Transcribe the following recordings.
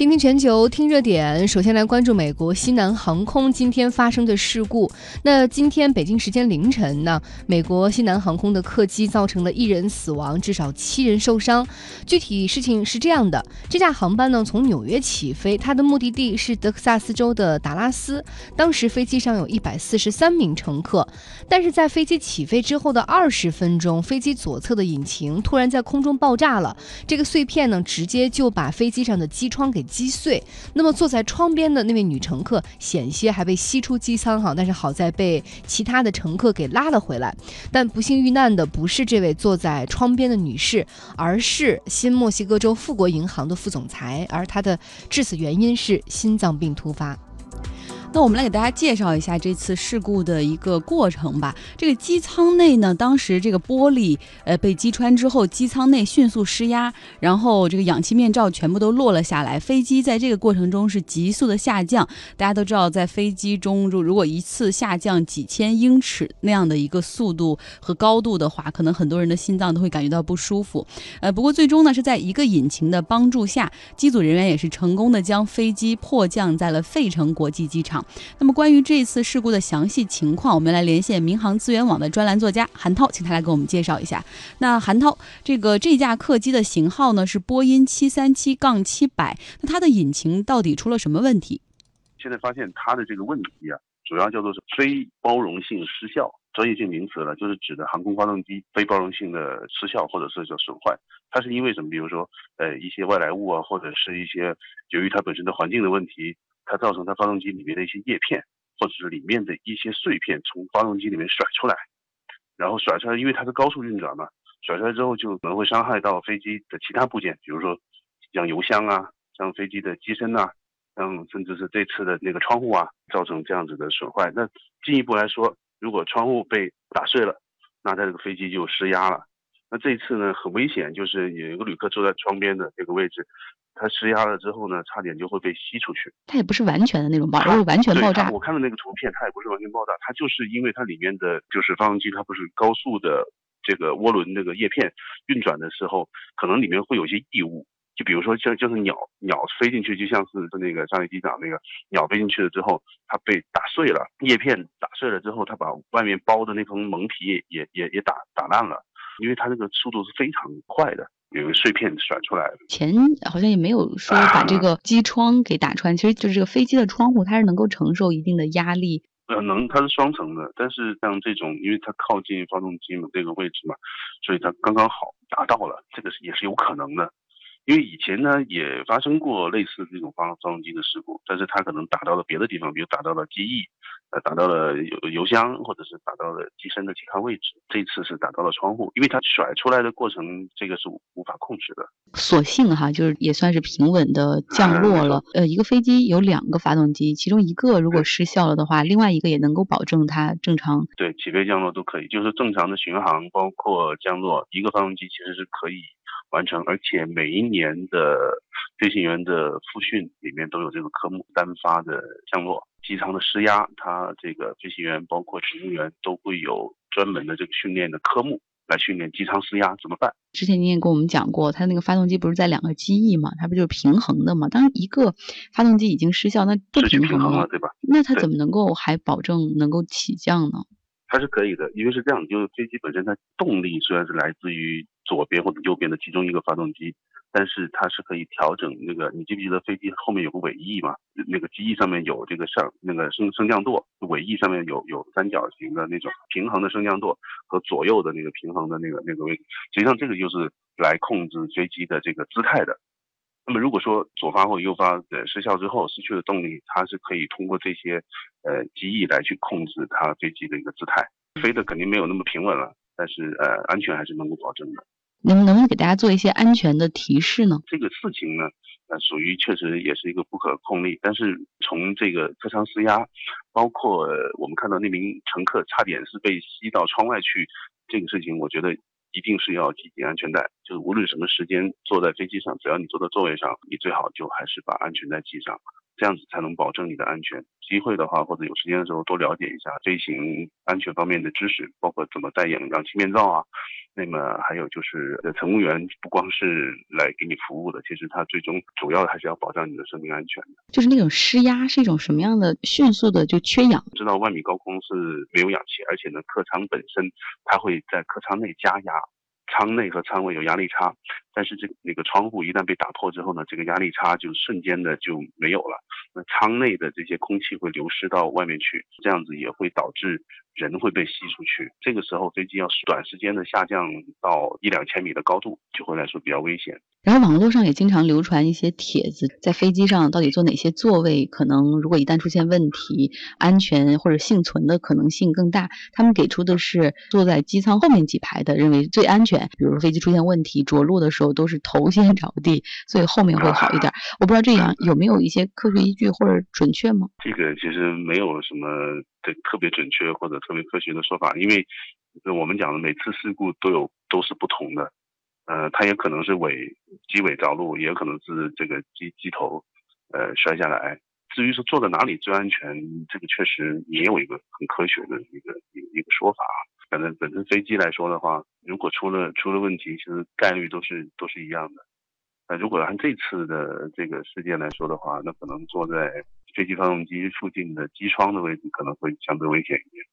今天全球听热点，首先来关注美国西南航空今天发生的事故。那今天北京时间凌晨呢，美国西南航空的客机造成了一人死亡，至少七人受伤。具体事情是这样的：这架航班呢从纽约起飞，它的目的地是德克萨斯州的达拉斯。当时飞机上有一百四十三名乘客，但是在飞机起飞之后的二十分钟，飞机左侧的引擎突然在空中爆炸了。这个碎片呢，直接就把飞机上的机窗给。击碎，那么坐在窗边的那位女乘客险些还被吸出机舱哈，但是好在被其他的乘客给拉了回来。但不幸遇难的不是这位坐在窗边的女士，而是新墨西哥州富国银行的副总裁，而她的致死原因是心脏病突发。那我们来给大家介绍一下这次事故的一个过程吧。这个机舱内呢，当时这个玻璃呃被击穿之后，机舱内迅速失压，然后这个氧气面罩全部都落了下来。飞机在这个过程中是急速的下降。大家都知道，在飞机中，如如果一次下降几千英尺那样的一个速度和高度的话，可能很多人的心脏都会感觉到不舒服。呃，不过最终呢，是在一个引擎的帮助下，机组人员也是成功的将飞机迫降在了费城国际机场。那么，关于这次事故的详细情况，我们来连线民航资源网的专栏作家韩涛，请他来给我们介绍一下。那韩涛，这个这架客机的型号呢是波音七三七杠七百，那它的引擎到底出了什么问题？现在发现它的这个问题啊，主要叫做是非包容性失效，专业性名词了，就是指的航空发动机非包容性的失效或者是叫损坏。它是因为什么？比如说，呃，一些外来物啊，或者是一些由于它本身的环境的问题。它造成它发动机里面的一些叶片，或者是里面的一些碎片从发动机里面甩出来，然后甩出来，因为它是高速运转嘛，甩出来之后就可能会伤害到飞机的其他部件，比如说像油箱啊，像飞机的机身啊，像甚至是这次的那个窗户啊，造成这样子的损坏。那进一步来说，如果窗户被打碎了，那它这个飞机就失压了。那这一次呢，很危险，就是有一个旅客坐在窗边的这个位置。它施压了之后呢，差点就会被吸出去。它也不是完全的那种爆，是完全爆炸。我看到那个图片，它也不是完全爆炸，它就是因为它里面的就是发动机，它不是高速的这个涡轮那个叶片运转的时候，可能里面会有一些异物，就比如说像就是鸟鸟飞进去，就像是那个上一机长那个鸟飞进去了之后，它被打碎了，叶片打碎了之后，它把外面包的那层蒙皮也也也打打烂了，因为它那个速度是非常快的。有个碎片甩出来，前好像也没有说 把这个机窗给打穿，其实就是这个飞机的窗户，它是能够承受一定的压力。呃，能，它是双层的，但是像这种，因为它靠近发动机嘛，这个位置嘛，所以它刚刚好达到了，这个是也是有可能的。因为以前呢也发生过类似这种发发动机的事故，但是它可能打到了别的地方，比如打到了机翼。呃，打到了油油箱，或者是打到了机身的其他位置。这次是打到了窗户，因为它甩出来的过程，这个是无法控制的。所幸哈，就是也算是平稳的降落了。呃，一个飞机有两个发动机，其中一个如果失效了的话，另外一个也能够保证它正常。对，起飞降落都可以，就是正常的巡航，包括降落，一个发动机其实是可以完成。而且每一年的飞行员的复训里面都有这个科目，单发的降落。机舱的施压，它这个飞行员包括乘务员都会有专门的这个训练的科目来训练机舱施压怎么办？之前您也跟我们讲过，它那个发动机不是在两个机翼嘛，它不就是平衡的嘛？当一个发动机已经失效，那不平衡了，对吧？那它怎么能够还保证能够起降呢？它是可以的，因为是这样，就是飞机本身它动力虽然是来自于左边或者右边的其中一个发动机。但是它是可以调整那个，你记不记得飞机后面有个尾翼嘛？那个机翼上面有这个上那个升升降舵，尾翼上面有有三角形的那种平衡的升降舵和左右的那个平衡的那个那个位置。实际上这个就是来控制飞机的这个姿态的。那么如果说左发或右发呃失效之后失去了动力，它是可以通过这些呃机翼来去控制它飞机的一个姿态，飞的肯定没有那么平稳了，但是呃安全还是能够保证的。能能不能给大家做一些安全的提示呢？这个事情呢，呃，属于确实也是一个不可控力。但是从这个车舱施压，包括我们看到那名乘客差点是被吸到窗外去，这个事情，我觉得一定是要系紧安全带。就是无论什么时间坐在飞机上，只要你坐在座位上，你最好就还是把安全带系上，这样子才能保证你的安全。机会的话，或者有时间的时候多了解一下飞行安全方面的知识，包括怎么戴氧氧气面罩啊。那么还有就是乘务员不光是来给你服务的，其实他最终主要还是要保障你的生命安全的。就是那种施压是一种什么样的？迅速的就缺氧。知道万米高空是没有氧气，而且呢，客舱本身它会在客舱内加压。舱内和舱外有压力差，但是这那个窗户一旦被打破之后呢，这个压力差就瞬间的就没有了。那舱内的这些空气会流失到外面去，这样子也会导致人会被吸出去。这个时候飞机要是短时间的下降到一两千米的高度，就会来说比较危险。然后网络上也经常流传一些帖子，在飞机上到底坐哪些座位，可能如果一旦出现问题，安全或者幸存的可能性更大。他们给出的是坐在机舱后面几排的，认为最安全。比如飞机出现问题，着陆的时候都是头先着地，所以后面会好一点。我不知道这样有没有一些科学依据或者准确吗？这个其实没有什么的特别准确或者特别科学的说法，因为我们讲的每次事故都有都是不同的。呃，它也可能是尾机尾着陆，也可能是这个机机头呃摔下来。至于说坐在哪里最安全，这个确实也有一个很科学的一个一一个说法。反正本身飞机来说的话，如果出了出了问题，其实概率都是都是一样的。那如果按这次的这个事件来说的话，那可能坐在飞机发动机附近的机窗的位置可能会相对危险一点。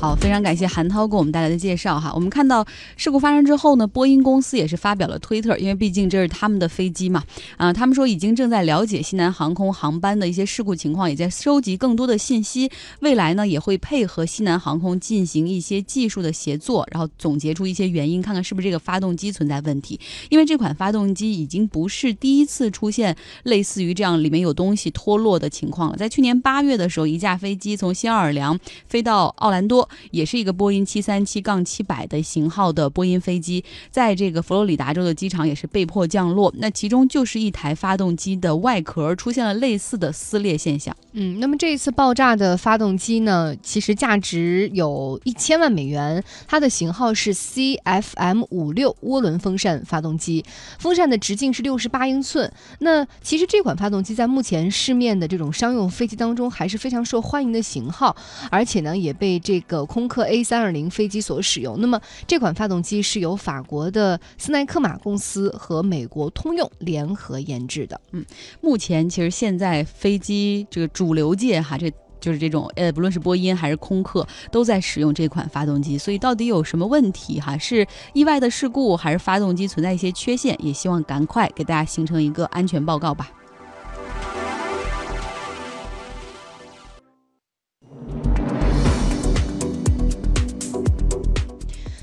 好，非常感谢韩涛给我们带来的介绍哈。我们看到事故发生之后呢，波音公司也是发表了推特，因为毕竟这是他们的飞机嘛。啊，他们说已经正在了解西南航空航班的一些事故情况，也在收集更多的信息。未来呢，也会配合西南航空进行一些技术的协作，然后总结出一些原因，看看是不是这个发动机存在问题。因为这款发动机已经不是第一次出现类似于这样里面有东西脱落的情况了。在去年八月的时候，一架飞机从新奥尔良飞到奥兰多。也是一个波音七三七杠七百的型号的波音飞机，在这个佛罗里达州的机场也是被迫降落。那其中就是一台发动机的外壳出现了类似的撕裂现象。嗯，那么这一次爆炸的发动机呢，其实价值有一千万美元，它的型号是 CFM 五六涡轮风扇发动机，风扇的直径是六十八英寸。那其实这款发动机在目前市面的这种商用飞机当中还是非常受欢迎的型号，而且呢也被这个。空客 A 三二零飞机所使用。那么这款发动机是由法国的斯奈克马公司和美国通用联合研制的。嗯，目前其实现在飞机这个主流界哈，这就是这种呃，不论是波音还是空客都在使用这款发动机。所以到底有什么问题哈？是意外的事故，还是发动机存在一些缺陷？也希望赶快给大家形成一个安全报告吧。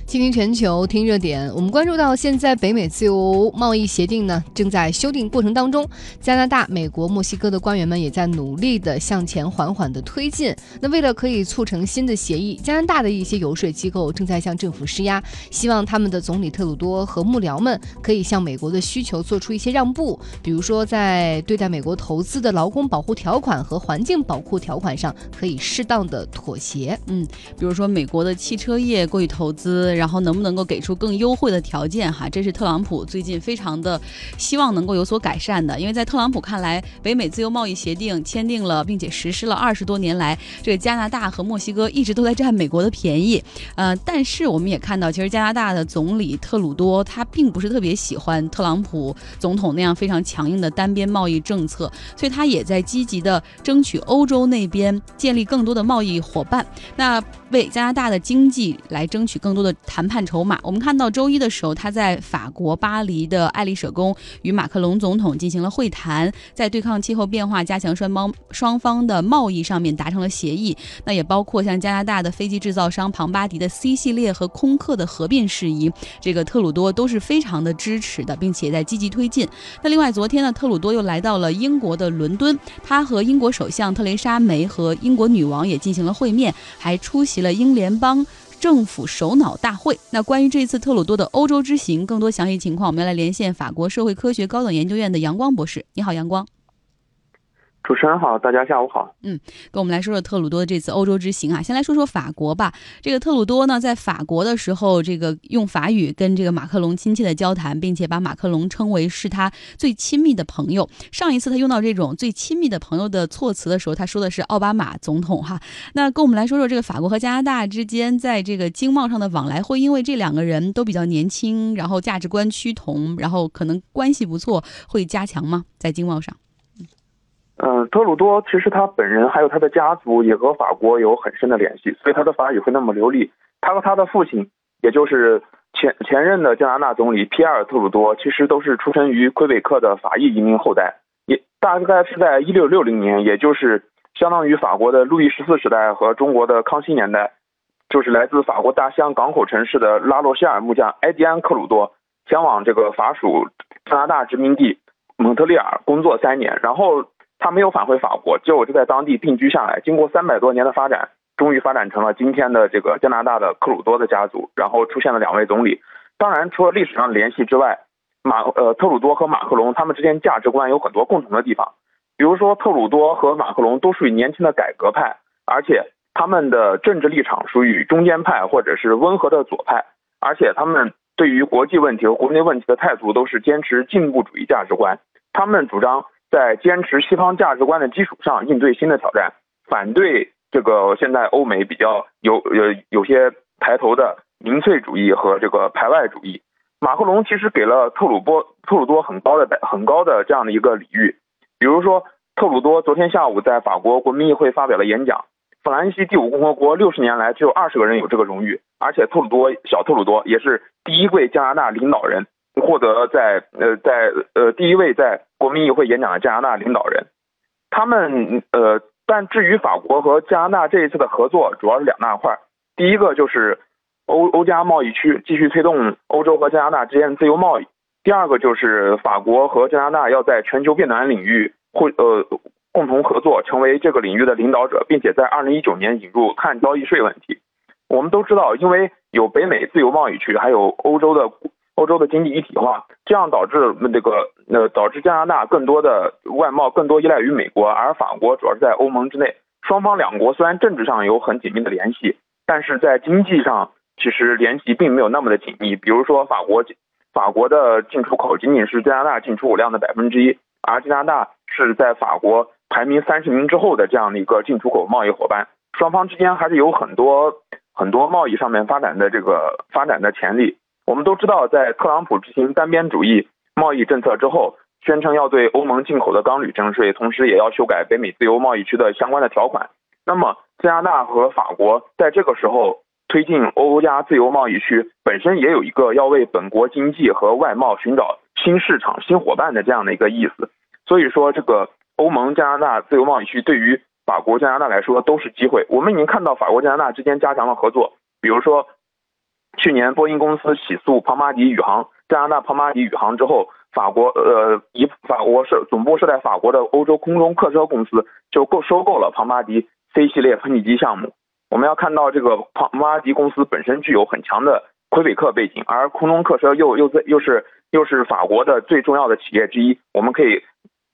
倾听全球，听热点。我们关注到，现在北美自由贸易协定呢正在修订过程当中。加拿大、美国、墨西哥的官员们也在努力的向前缓缓的推进。那为了可以促成新的协议，加拿大的一些游说机构正在向政府施压，希望他们的总理特鲁多和幕僚们可以向美国的需求做出一些让步，比如说在对待美国投资的劳工保护条款和环境保护条款上可以适当的妥协。嗯，比如说美国的汽车业过于投资。然后能不能够给出更优惠的条件？哈，这是特朗普最近非常的希望能够有所改善的。因为在特朗普看来，北美自由贸易协定签订了并且实施了二十多年来，这个加拿大和墨西哥一直都在占美国的便宜。呃，但是我们也看到，其实加拿大的总理特鲁多他并不是特别喜欢特朗普总统那样非常强硬的单边贸易政策，所以他也在积极的争取欧洲那边建立更多的贸易伙伴，那为加拿大的经济来争取更多的。谈判筹码，我们看到周一的时候，他在法国巴黎的爱丽舍宫与马克龙总统进行了会谈，在对抗气候变化、加强双方双方的贸易上面达成了协议。那也包括像加拿大的飞机制造商庞巴迪的 C 系列和空客的合并事宜，这个特鲁多都是非常的支持的，并且在积极推进。那另外，昨天呢，特鲁多又来到了英国的伦敦，他和英国首相特蕾莎梅和英国女王也进行了会面，还出席了英联邦。政府首脑大会。那关于这次特鲁多的欧洲之行，更多详细情况，我们要来连线法国社会科学高等研究院的杨光博士。你好，杨光。主持人好，大家下午好。嗯，跟我们来说说特鲁多的这次欧洲之行啊。先来说说法国吧。这个特鲁多呢，在法国的时候，这个用法语跟这个马克龙亲切的交谈，并且把马克龙称为是他最亲密的朋友。上一次他用到这种最亲密的朋友的措辞的时候，他说的是奥巴马总统哈。那跟我们来说说这个法国和加拿大之间在这个经贸上的往来，会因为这两个人都比较年轻，然后价值观趋同，然后可能关系不错，会加强吗？在经贸上？嗯，特鲁多其实他本人还有他的家族也和法国有很深的联系，所以他的法语会那么流利。他和他的父亲，也就是前前任的加拿大总理皮埃尔·特鲁多，其实都是出生于魁北克的法裔移民后代。也大概是在一六六零年，也就是相当于法国的路易十四时代和中国的康熙年代，就是来自法国大西洋港口城市的拉洛谢尔木匠埃迪安·克鲁多前往这个法属加拿大殖民地蒙特利尔工作三年，然后。他没有返回法国，结果就在当地定居下来。经过三百多年的发展，终于发展成了今天的这个加拿大的克鲁多的家族。然后出现了两位总理。当然，除了历史上的联系之外，马呃特鲁多和马克龙他们之间价值观有很多共同的地方。比如说，特鲁多和马克龙都属于年轻的改革派，而且他们的政治立场属于中间派或者是温和的左派，而且他们对于国际问题和国内问题的态度都是坚持进步主义价值观。他们主张。在坚持西方价值观的基础上应对新的挑战，反对这个现在欧美比较有有有些抬头的民粹主义和这个排外主义。马克龙其实给了特鲁波特鲁多很高的很高的这样的一个礼遇，比如说特鲁多昨天下午在法国国民议会发表了演讲。法兰西第五共和国六十年来只有二十个人有这个荣誉，而且特鲁多小特鲁多也是第一位加拿大领导人。获得在呃在呃第一位在国民议会演讲的加拿大领导人，他们呃但至于法国和加拿大这一次的合作，主要是两大块，第一个就是欧欧加贸易区继续推动欧洲和加拿大之间的自由贸易，第二个就是法国和加拿大要在全球变暖领域会呃共同合作，成为这个领域的领导者，并且在二零一九年引入碳交易税问题。我们都知道，因为有北美自由贸易区，还有欧洲的。欧洲的经济一体化，这样导致这个呃导致加拿大更多的外贸更多依赖于美国，而法国主要是在欧盟之内。双方两国虽然政治上有很紧密的联系，但是在经济上其实联系并没有那么的紧密。比如说法国法国的进出口仅仅是加拿大进出口量的百分之一，而加拿大是在法国排名三十名之后的这样的一个进出口贸易伙伴。双方之间还是有很多很多贸易上面发展的这个发展的潜力。我们都知道，在特朗普执行单边主义贸易政策之后，宣称要对欧盟进口的钢铝征税，同时也要修改北美自由贸易区的相关的条款。那么，加拿大和法国在这个时候推进欧加自由贸易区，本身也有一个要为本国经济和外贸寻找新市场、新伙伴的这样的一个意思。所以说，这个欧盟加拿大自由贸易区对于法国、加拿大来说都是机会。我们已经看到法国、加拿大之间加强了合作，比如说。去年，波音公司起诉庞巴迪宇航加拿大庞巴迪宇航之后，法国呃，以法国设总部设在法国的欧洲空中客车公司就购收购了庞巴迪 C 系列喷气机项目。我们要看到这个庞巴迪公司本身具有很强的魁北克背景，而空中客车又又在又是又是法国的最重要的企业之一。我们可以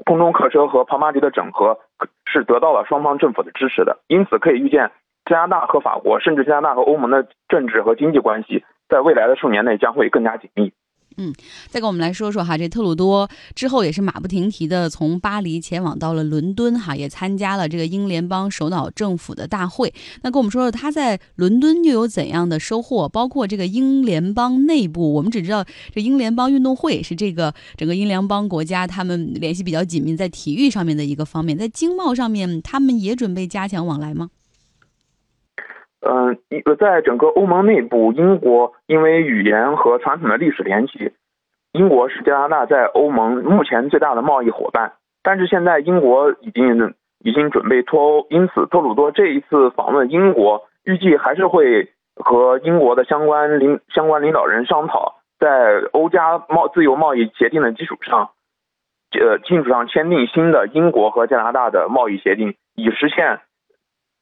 空中客车和庞巴迪的整合是得到了双方政府的支持的，因此可以预见。加拿大和法国，甚至加拿大和欧盟的政治和经济关系，在未来的数年内将会更加紧密。嗯，再跟我们来说说哈，这特鲁多之后也是马不停蹄的从巴黎前往到了伦敦哈，也参加了这个英联邦首脑政府的大会。那跟我们说说他在伦敦又有怎样的收获？包括这个英联邦内部，我们只知道这英联邦运动会是这个整个英联邦国家他们联系比较紧密，在体育上面的一个方面，在经贸上面，他们也准备加强往来吗？嗯，一个在整个欧盟内部，英国因为语言和传统的历史联系，英国是加拿大在欧盟目前最大的贸易伙伴。但是现在英国已经已经准备脱欧，因此特鲁多这一次访问英国，预计还是会和英国的相关领相关领导人商讨，在欧加贸自由贸易协定的基础上，呃基础上签订新的英国和加拿大的贸易协定，以实现。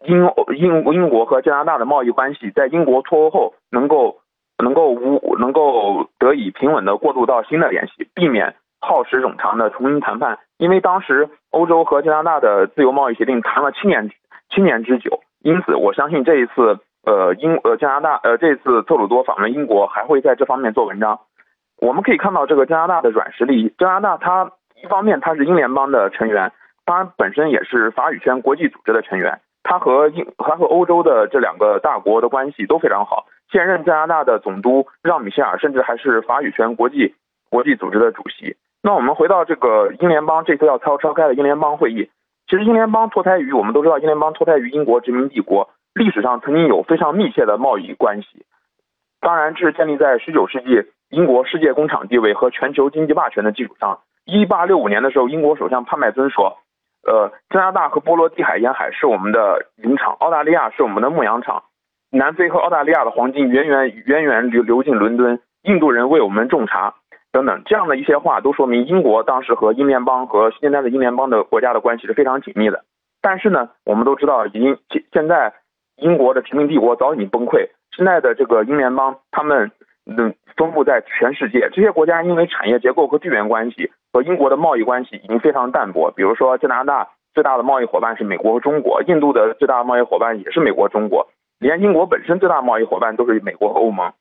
英英英国和加拿大的贸易关系在英国脱欧后能够能够无能够得以平稳的过渡到新的联系，避免耗时冗长的重新谈判因为当时欧洲和加拿大的自由贸易协定谈了七年七年之久，因此我相信这一次呃英呃加拿大呃这次特鲁多访问英国还会在这方面做文章。我们可以看到这个加拿大的软实力，加拿大它一方面它是英联邦的成员，它本身也是法语圈国际组织的成员，他和英他和欧洲的这两个大国的关系都非常好。现任加拿大的总督让·米歇尔甚至还是法语圈国际国际组织的主席。那我们回到这个英联邦这次要召召开的英联邦会议，其实英联邦脱胎于我们都知道，英联邦脱胎于英国殖民帝国，历史上曾经有非常密切的贸易关系。当然，这是建立在19世纪英国世界工厂地位和全球经济霸权的基础上。1865年的时候，英国首相帕麦尊说：“呃，加拿大和波罗的海沿海是我们的林场，澳大利亚是我们的牧羊场。”南非和澳大利亚的黄金源源源源流流进伦敦，印度人为我们种茶，等等，这样的一些话都说明英国当时和英联邦和现在的英联邦的国家的关系是非常紧密的。但是呢，我们都知道，已经现在英国的殖民帝国早已经崩溃，现在的这个英联邦，他们嗯分布在全世界，这些国家因为产业结构和地缘关系和英国的贸易关系已经非常淡薄。比如说，加拿大最大的贸易伙伴是美国和中国，印度的最大的贸易伙伴也是美国、中国。连英国本身最大贸易伙伴都是美国和欧盟，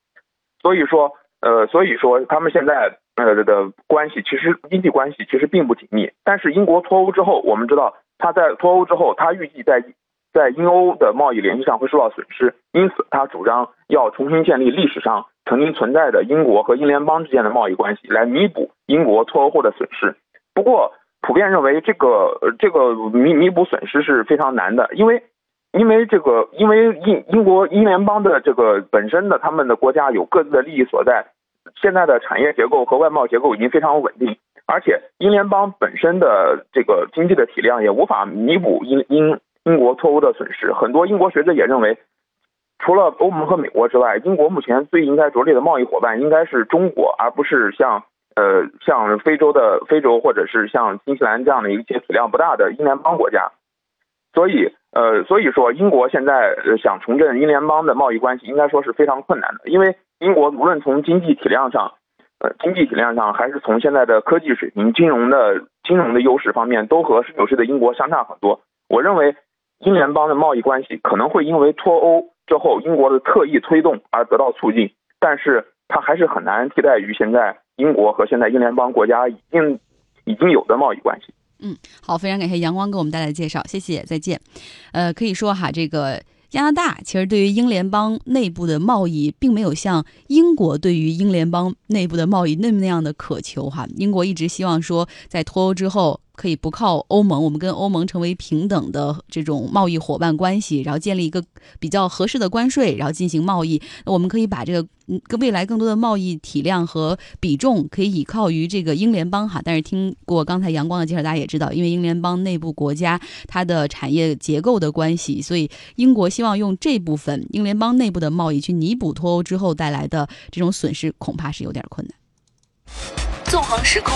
所以说，呃，所以说他们现在呃的关系其实经济关系其实并不紧密。但是英国脱欧之后，我们知道他在脱欧之后，他预计在在英欧的贸易联系上会受到损失，因此他主张要重新建立历史上曾经存在的英国和英联邦之间的贸易关系，来弥补英国脱欧后的损失。不过，普遍认为这个这个弥弥补损失是非常难的，因为。因为这个，因为英英国英联邦的这个本身的他们的国家有各自的利益所在，现在的产业结构和外贸结构已经非常稳定，而且英联邦本身的这个经济的体量也无法弥补英英英国脱欧的损失。很多英国学者也认为，除了欧盟和美国之外，英国目前最应该着力的贸易伙伴应该是中国，而不是像呃像非洲的非洲或者是像新西兰这样的一些体量不大的英联邦国家。所以，呃，所以说，英国现在想重振英联邦的贸易关系，应该说是非常困难的。因为英国无论从经济体量上，呃，经济体量上，还是从现在的科技水平、金融的金融的优势方面，都和19世的英国相差很多。我认为，英联邦的贸易关系可能会因为脱欧之后英国的特意推动而得到促进，但是它还是很难替代于现在英国和现在英联邦国家已经已经有的贸易关系。嗯，好，非常感谢阳光给我们带来的介绍，谢谢，再见。呃，可以说哈，这个加拿大其实对于英联邦内部的贸易，并没有像英国对于英联邦内部的贸易那么那样的渴求哈。英国一直希望说，在脱欧之后。可以不靠欧盟，我们跟欧盟成为平等的这种贸易伙伴关系，然后建立一个比较合适的关税，然后进行贸易。那我们可以把这个嗯，未来更多的贸易体量和比重可以依靠于这个英联邦哈。但是听过刚才阳光的介绍，大家也知道，因为英联邦内部国家它的产业结构的关系，所以英国希望用这部分英联邦内部的贸易去弥补脱欧之后带来的这种损失，恐怕是有点困难。纵横时空。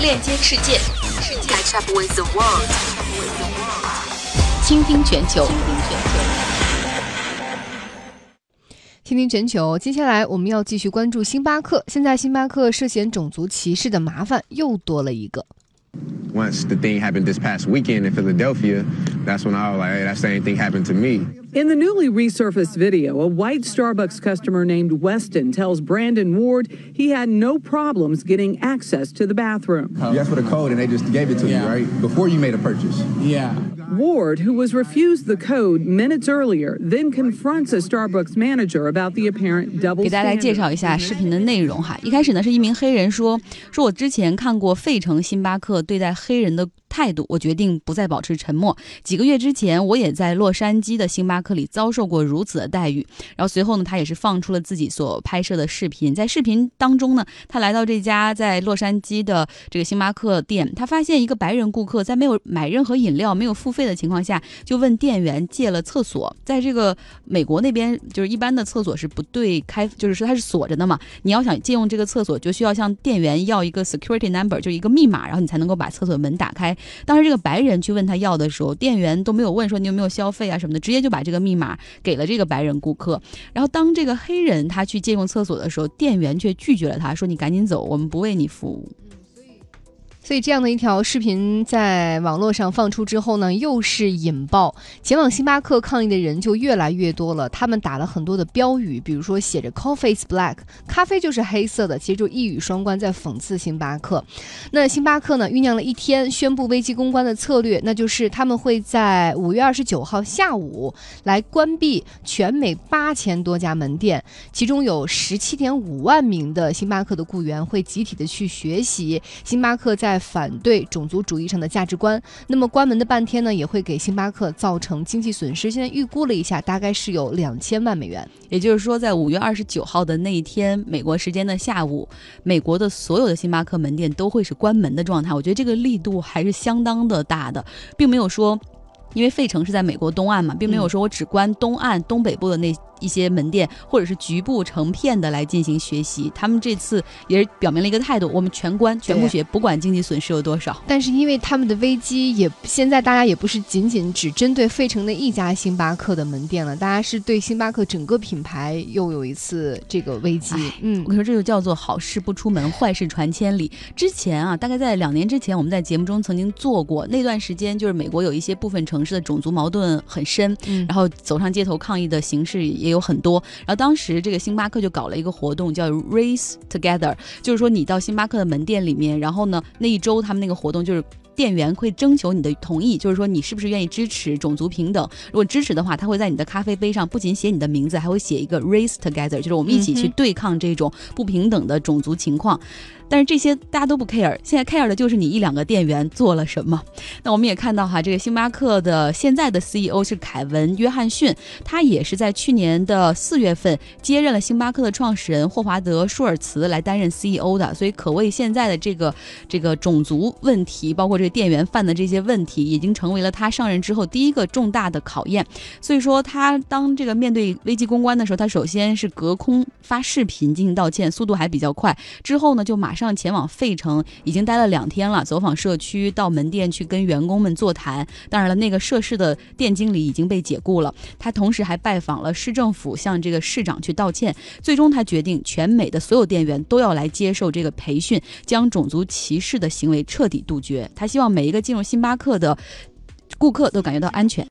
链接世界，Catch up with the world，，倾听全球，倾听全球。接下来我们要继续关注星巴克。现在星巴克涉嫌种族歧视的麻烦又多了一个。once the thing happened this past weekend in Philadelphia, that's when I was like, hey, that same thing happened to me. In the newly resurfaced video, a white Starbucks customer named Weston tells Brandon Ward he had no problems getting access to the bathroom. You asked for the code and they just gave it to yeah. you, right? Before you made a purchase. Yeah. Ward, who was refused the code minutes earlier, then confronts a Starbucks manager about the apparent double 给大家来介绍一下视频的内容哈。一开始呢，是一名黑人说，说我之前看过费城星巴克对待黑人的态度，我决定不再保持沉默。几个月之前，我也在洛杉矶的星巴 克里遭受过如此的待遇。然后随后呢，他也是放出了自己所拍摄的视频。在视频当中呢，他来到这家在洛杉矶的这个星巴克店，他发现一个白人顾客在没有买任何饮料、没有付费的情况下，就问店员借了厕所。在这个美国那边，就是一般的厕所是不对开，就是说它是锁着的嘛。你要想借用这个厕所，就需要向店员要一个 security number，就一个密码，然后你才能够把厕所门打开。当时这个白人去问他要的时候，店员都没有问说你有没有消费啊什么的，直接就把这这个密码给了这个白人顾客。然后当这个黑人他去借用厕所的时候，店员却拒绝了他，说你赶紧走，我们不为你服务。所以这样的一条视频在网络上放出之后呢，又是引爆，前往星巴克抗议的人就越来越多了。他们打了很多的标语，比如说写着 “Coffee is black”，咖啡就是黑色的，其实就一语双关，在讽刺星巴克。那星巴克呢，酝酿了一天，宣布危机公关的策略，那就是他们会在五月二十九号下午来关闭全美八千多家门店，其中有十七点五万名的星巴克的雇员会集体的去学习星巴克在。在反对种族主义上的价值观，那么关门的半天呢，也会给星巴克造成经济损失。现在预估了一下，大概是有两千万美元。也就是说，在五月二十九号的那一天，美国时间的下午，美国的所有的星巴克门店都会是关门的状态。我觉得这个力度还是相当的大的，并没有说，因为费城是在美国东岸嘛，并没有说我只关东岸东北部的那。一些门店或者是局部成片的来进行学习，他们这次也是表明了一个态度：我们全关全部学，不管经济损失有多少。但是因为他们的危机也现在大家也不是仅仅只针对费城的一家星巴克的门店了，大家是对星巴克整个品牌又有一次这个危机。嗯，我跟你说，这就叫做好事不出门，坏事传千里。之前啊，大概在两年之前，我们在节目中曾经做过那段时间，就是美国有一些部分城市的种族矛盾很深，然后走上街头抗议的形式也。有很多，然后当时这个星巴克就搞了一个活动，叫 Race Together，就是说你到星巴克的门店里面，然后呢那一周他们那个活动就是店员会征求你的同意，就是说你是不是愿意支持种族平等。如果支持的话，他会在你的咖啡杯上不仅写你的名字，还会写一个 Race Together，就是我们一起去对抗这种不平等的种族情况。但是这些大家都不 care，现在 care 的就是你一两个店员做了什么。那我们也看到哈，这个星巴克的现在的 CEO 是凯文·约翰逊，他也是在去年的四月份接任了星巴克的创始人霍华德·舒尔茨来担任 CEO 的，所以可谓现在的这个这个种族问题，包括这个店员犯的这些问题，已经成为了他上任之后第一个重大的考验。所以说，他当这个面对危机公关的时候，他首先是隔空发视频进行道歉，速度还比较快。之后呢，就马上。前往费城，已经待了两天了，走访社区，到门店去跟员工们座谈。当然了，那个涉事的店经理已经被解雇了。他同时还拜访了市政府，向这个市长去道歉。最终，他决定全美的所有店员都要来接受这个培训，将种族歧视的行为彻底杜绝。他希望让每一个进入星巴克的顾客都感觉到安全。